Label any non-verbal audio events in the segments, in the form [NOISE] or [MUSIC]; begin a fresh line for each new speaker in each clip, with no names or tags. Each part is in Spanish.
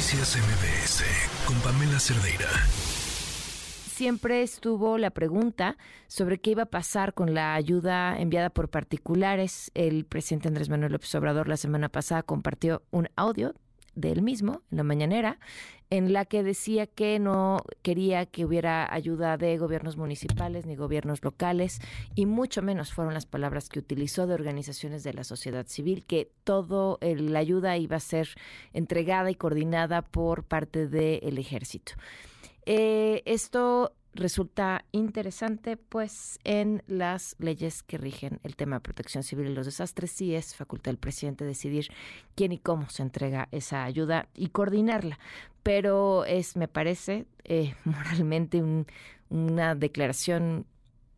Noticias MBS con Pamela Cerdeira.
Siempre estuvo la pregunta sobre qué iba a pasar con la ayuda enviada por particulares. El presidente Andrés Manuel López Obrador la semana pasada compartió un audio de él mismo en la mañanera en la que decía que no quería que hubiera ayuda de gobiernos municipales ni gobiernos locales y mucho menos fueron las palabras que utilizó de organizaciones de la sociedad civil, que todo la ayuda iba a ser entregada y coordinada por parte del ejército. Eh, esto resulta interesante, pues en las leyes que rigen el tema de protección civil y los desastres sí es facultad del presidente decidir quién y cómo se entrega esa ayuda y coordinarla. Pero es, me parece, eh, [LAUGHS] moralmente una declaración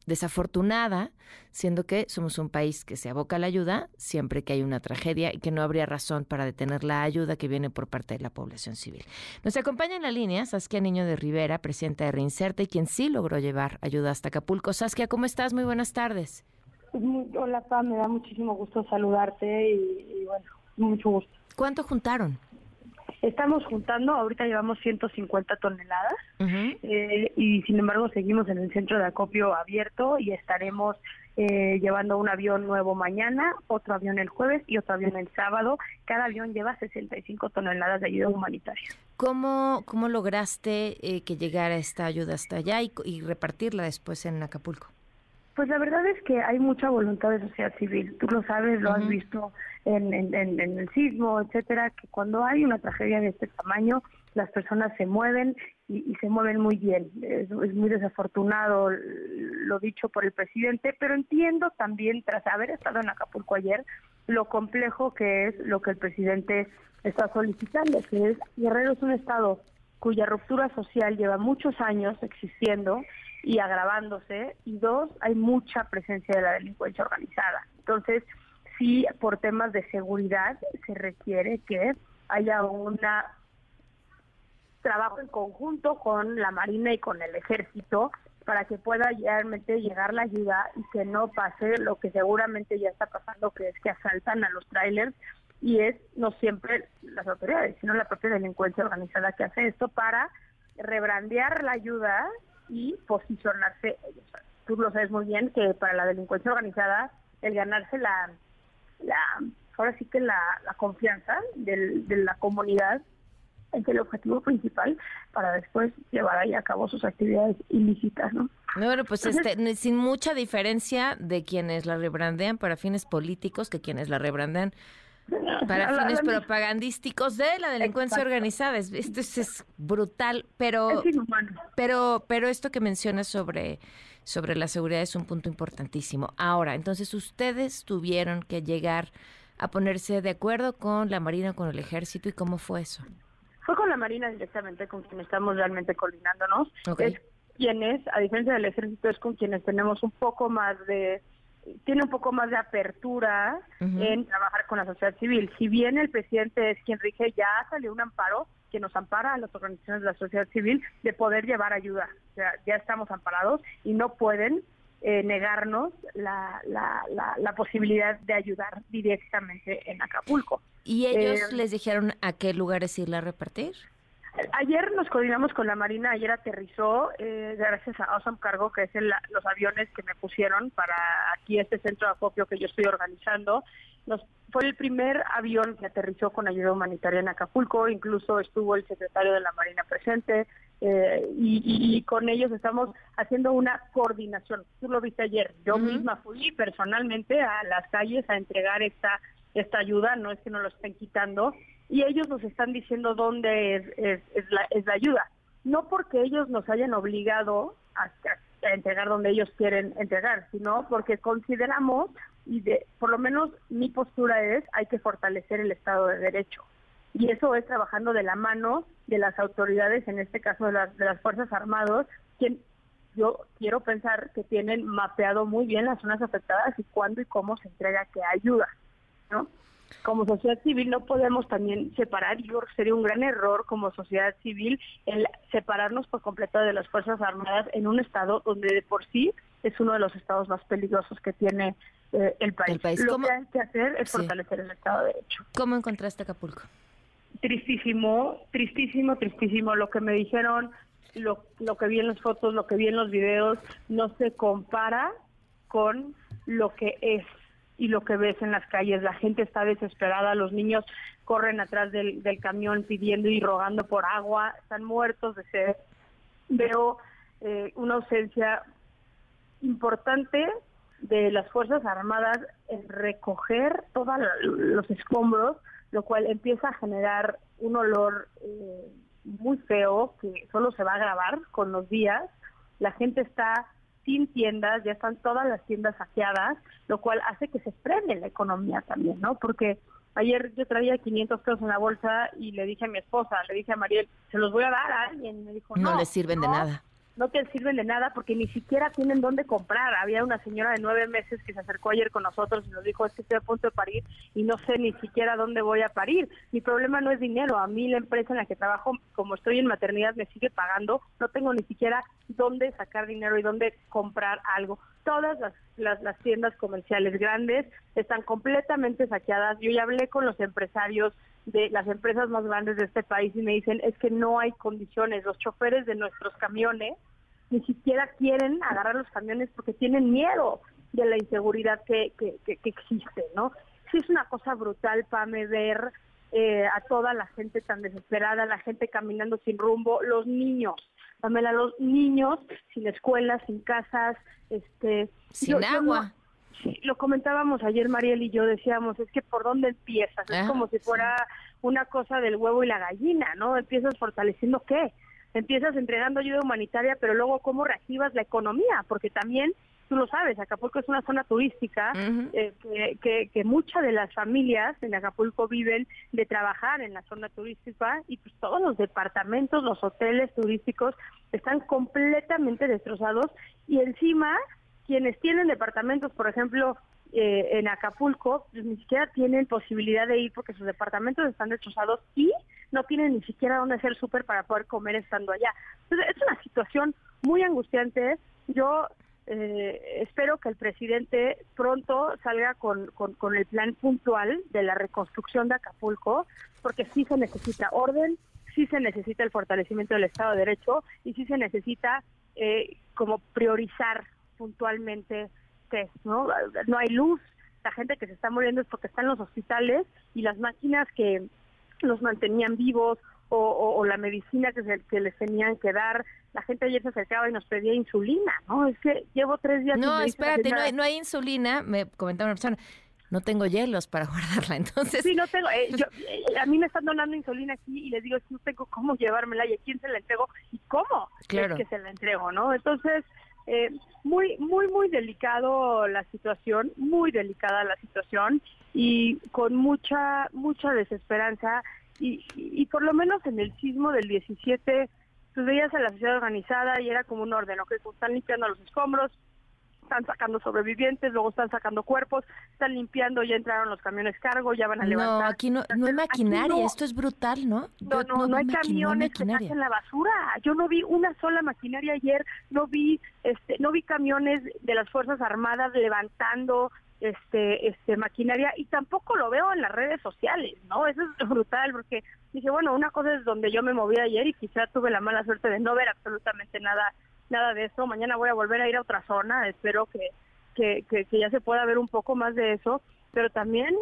desafortunada, siendo que somos un país que se aboca a la ayuda siempre que hay una tragedia y que no habría razón para detener la ayuda que viene por parte de la población civil. Nos acompaña en la línea Saskia Niño de Rivera, presidenta de Reinserta y quien sí logró llevar ayuda hasta Acapulco. Saskia, ¿cómo estás? Muy buenas tardes.
Hola, Pam, me da muchísimo gusto saludarte y, y bueno, mucho gusto.
¿Cuánto juntaron?
Estamos juntando, ahorita llevamos 150 toneladas eh, y sin embargo seguimos en el centro de acopio abierto y estaremos eh, llevando un avión nuevo mañana, otro avión el jueves y otro avión el sábado. Cada avión lleva 65 toneladas de ayuda humanitaria.
¿Cómo, cómo lograste eh, que llegara esta ayuda hasta allá y, y repartirla después en Acapulco?
Pues la verdad es que hay mucha voluntad de sociedad civil. Tú lo sabes, lo has visto en, en, el sismo, etcétera, que cuando hay una tragedia de este tamaño, las personas se mueven y, se mueven muy bien. Es, muy desafortunado lo dicho por el presidente, pero entiendo también, tras haber estado en Acapulco ayer, lo complejo que es lo que el presidente está solicitando, que es Guerrero es un estado cuya ruptura social lleva muchos años existiendo y agravándose, y dos, hay mucha presencia de la delincuencia organizada. Entonces, sí, por temas de seguridad se requiere que haya un trabajo en conjunto con la Marina y con el Ejército para que pueda realmente llegar la ayuda y que no pase lo que seguramente ya está pasando, que es que asaltan a los trailers y es no siempre las autoridades, sino la propia delincuencia organizada que hace esto para rebrandear la ayuda y posicionarse ellos. Tú lo sabes muy bien que para la delincuencia organizada el ganarse la, la ahora sí que la, confianza de la comunidad es el objetivo principal para después llevar ahí a cabo sus actividades ilícitas, ¿no?
Bueno, pues este, sin mucha diferencia de quienes la rebrandean para fines políticos que quienes la rebrandean para [LAUGHS] fines propagandísticos de la delincuencia organizada. Esto es, brutal, pero, pero, pero esto que mencionas sobre, sobre la seguridad es un punto importantísimo. Ahora, entonces ustedes tuvieron que llegar a ponerse de acuerdo con la Marina, con el Ejército, ¿y cómo fue eso?
Fue con la Marina directamente, con quien estamos realmente coordinándonos. Es quienes, a diferencia del Ejército, es con quienes tenemos un poco más de tiene un poco más de apertura en trabajar con la sociedad civil. Si bien el presidente es quien rige, ya salió un amparo que nos ampara a las organizaciones de la sociedad civil de poder llevar ayuda. O sea, ya estamos amparados y no pueden eh, negarnos la, la, la, posibilidad de ayudar directamente en Acapulco.
¿Y ellos eh, les dijeron a qué lugares irla a repartir?
Ayer nos coordinamos con la Marina, ayer aterrizó, eh, gracias a Awesome Cargo, que es los aviones que me pusieron para aquí este centro de acopio que yo estoy organizando. Nos, fue el primer avión que aterrizó con ayuda humanitaria en Acapulco, incluso estuvo el secretario de la Marina presente eh, y, con ellos estamos haciendo una coordinación. Tú lo viste ayer, yo misma fui personalmente a las calles a entregar esta, esta ayuda, no es que nos lo estén quitando, y ellos nos están diciendo dónde es, la, es la ayuda. No porque ellos nos hayan obligado a, entregar donde ellos quieren entregar, sino porque consideramos, y de, por lo menos mi postura es, hay que fortalecer el Estado de Derecho. Y eso es trabajando de la mano de las autoridades, en este caso de las, de las Fuerzas Armadas, quien yo quiero pensar que tienen mapeado muy bien las zonas afectadas y cuándo y cómo se entrega qué ayuda, ¿no? Como sociedad civil no podemos también separar, yo sería un gran error como sociedad civil el separarnos por completo de las Fuerzas Armadas en un estado donde de por sí es uno de los estados más peligrosos que tiene eh, el país. Lo que hay que hacer es fortalecer el Estado de Derecho.
¿Cómo encontraste Acapulco?
tristísimo, tristísimo, tristísimo. Lo que me dijeron, lo, lo que vi en las fotos, lo que vi en los videos, no se compara con lo que es y lo que ves en las calles. La gente está desesperada, los niños corren atrás del, camión pidiendo y rogando por agua, están muertos de sed. Veo eh, una ausencia importante de las Fuerzas Armadas en recoger todos los escombros, lo cual empieza a generar un olor eh, muy feo que solo se va a agravar con los días. La gente está sin tiendas, ya están todas las tiendas saqueadas, lo cual hace que se frene la economía también, ¿no? Porque ayer yo traía 500 pesos en la bolsa y le dije a mi esposa, le dije a Mariel, se los voy a dar a alguien. Me dijo, no,
no les sirven de nada
no te sirven de nada porque ni siquiera tienen dónde comprar. Había una señora de nueve meses que se acercó ayer con nosotros y nos dijo, es que estoy a punto de parir y no sé ni siquiera dónde voy a parir. Mi problema no es dinero. A mí la empresa en la que trabajo, como estoy en maternidad, me sigue pagando. No tengo ni siquiera dónde sacar dinero y dónde comprar algo. Todas las, las, las tiendas comerciales grandes están completamente saqueadas. Yo ya hablé con los empresarios de las empresas más grandes de este país y me dicen es que no hay condiciones. Los choferes de nuestros camiones ni siquiera quieren agarrar los camiones porque tienen miedo de la inseguridad que, que, que, existe, ¿no? Sí es una cosa brutal, Pame, ver eh, a toda la gente tan desesperada, la gente caminando sin rumbo, los niños, Pamela, los niños sin escuelas, sin casas, este...
Sin agua
lo comentábamos ayer Mariel y yo decíamos, es que por dónde empiezas, es ah, como si fuera una cosa del huevo y la gallina, ¿no? Empiezas fortaleciendo qué? Empiezas entregando ayuda humanitaria, pero luego cómo reactivas la economía, porque también tú lo sabes, Acapulco es una zona turística eh, que, que, muchas de las familias en Acapulco viven de trabajar en la zona turística y pues todos los departamentos, los hoteles turísticos están completamente destrozados y encima quienes tienen departamentos, por ejemplo, eh, en Acapulco, pues, ni siquiera tienen posibilidad de ir porque sus departamentos están destrozados y no tienen ni siquiera dónde hacer súper para poder comer estando allá. Entonces, es una situación muy angustiante. Yo eh, espero que el presidente pronto salga con, con, el plan puntual de la reconstrucción de Acapulco, porque sí se necesita orden, sí se necesita el fortalecimiento del Estado de Derecho y sí se necesita eh, como priorizar puntualmente test, ¿no? No hay luz, la gente que se está muriendo es porque está en los hospitales y las máquinas que los mantenían vivos o, la medicina que, se, que les tenían que dar. La gente ayer se acercaba y nos pedía insulina, ¿no? Es que llevo tres días...
No, espérate, no hay, no hay insulina, me comentaba una persona no tengo hielos para [LAUGHS] guardarla, entonces...
Sí, no tengo, eh, eh, a mí me están donando insulina aquí y les digo, no tengo cómo llevármela y a quién se la entrego y cómo claro. es que se la entrego, ¿no? Entonces, eh, muy, muy, muy delicado la situación, muy delicada la situación y con mucha, mucha desesperanza y, y, por lo menos en el sismo del 17, pues veías a la sociedad organizada y era como un orden, ¿ok? Pues están limpiando los escombros, están sacando sobrevivientes, luego están sacando cuerpos, están limpiando, ya entraron los camiones cargo, ya van a levantar.
No, aquí no, no hay maquinaria, esto es brutal, ¿no?
No, no, no, hay camiones que saquen la basura. Yo no vi una sola maquinaria ayer, no vi, este, no vi camiones de las Fuerzas Armadas levantando este, este maquinaria y tampoco lo veo en las redes sociales, ¿no? Eso es brutal porque dije, bueno, una cosa es donde yo me moví ayer y quizá tuve la mala suerte de no ver absolutamente nada nada de eso. Mañana voy a volver a ir a otra zona, espero que, que, que, ya se pueda ver un poco más de eso, pero también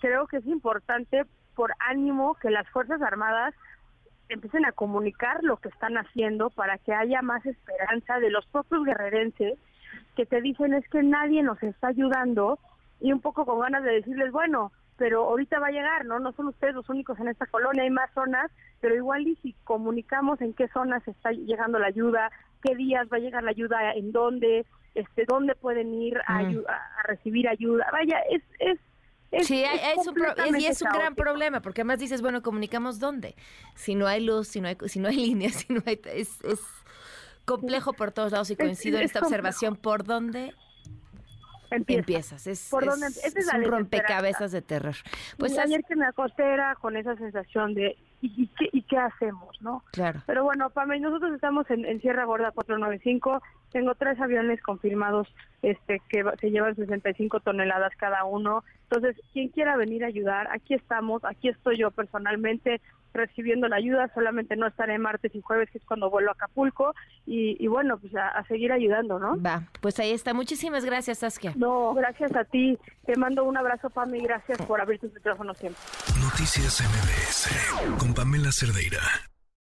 creo que es importante por ánimo que las Fuerzas Armadas empiecen a comunicar lo que están haciendo para que haya más esperanza de los propios guerrerenses que te dicen es que nadie nos está ayudando y un poco con ganas de decirles, bueno, pero ahorita va a llegar, ¿no? No son ustedes los únicos en esta colonia, hay más zonas, pero igual y si comunicamos en qué zonas está llegando la ayuda, qué días va a llegar la ayuda, en dónde, este, dónde pueden ir a, mm. a, recibir ayuda. Vaya, es... es
sí, es, un y es un gran problema, porque además dices, bueno, comunicamos dónde. Si no hay luz, si no hay, si no hay [LAUGHS] líneas, si no hay... Es, es complejo por todos lados y coincido en esta observación. ¿Por dónde empiezas. Es, ¿Por es, un rompecabezas de terror.
Pues ayer que me acosté era con esa sensación de ¿y, qué, y qué hacemos? no
Claro.
Pero bueno, Pame, nosotros estamos en, Sierra Gorda 495, Tengo tres aviones confirmados este que se llevan 65 toneladas cada uno. Entonces, quien quiera venir a ayudar, aquí estamos, aquí estoy yo personalmente recibiendo la ayuda, solamente no estaré martes y jueves, que es cuando vuelvo a Acapulco, y, bueno, pues a, seguir ayudando, ¿no?
Va, pues ahí está. Muchísimas gracias, Saskia.
No, gracias a ti. Te mando un abrazo, Pami, gracias por abrir tus micrófonos siempre.
Noticias MBS con Pamela Cerdeira.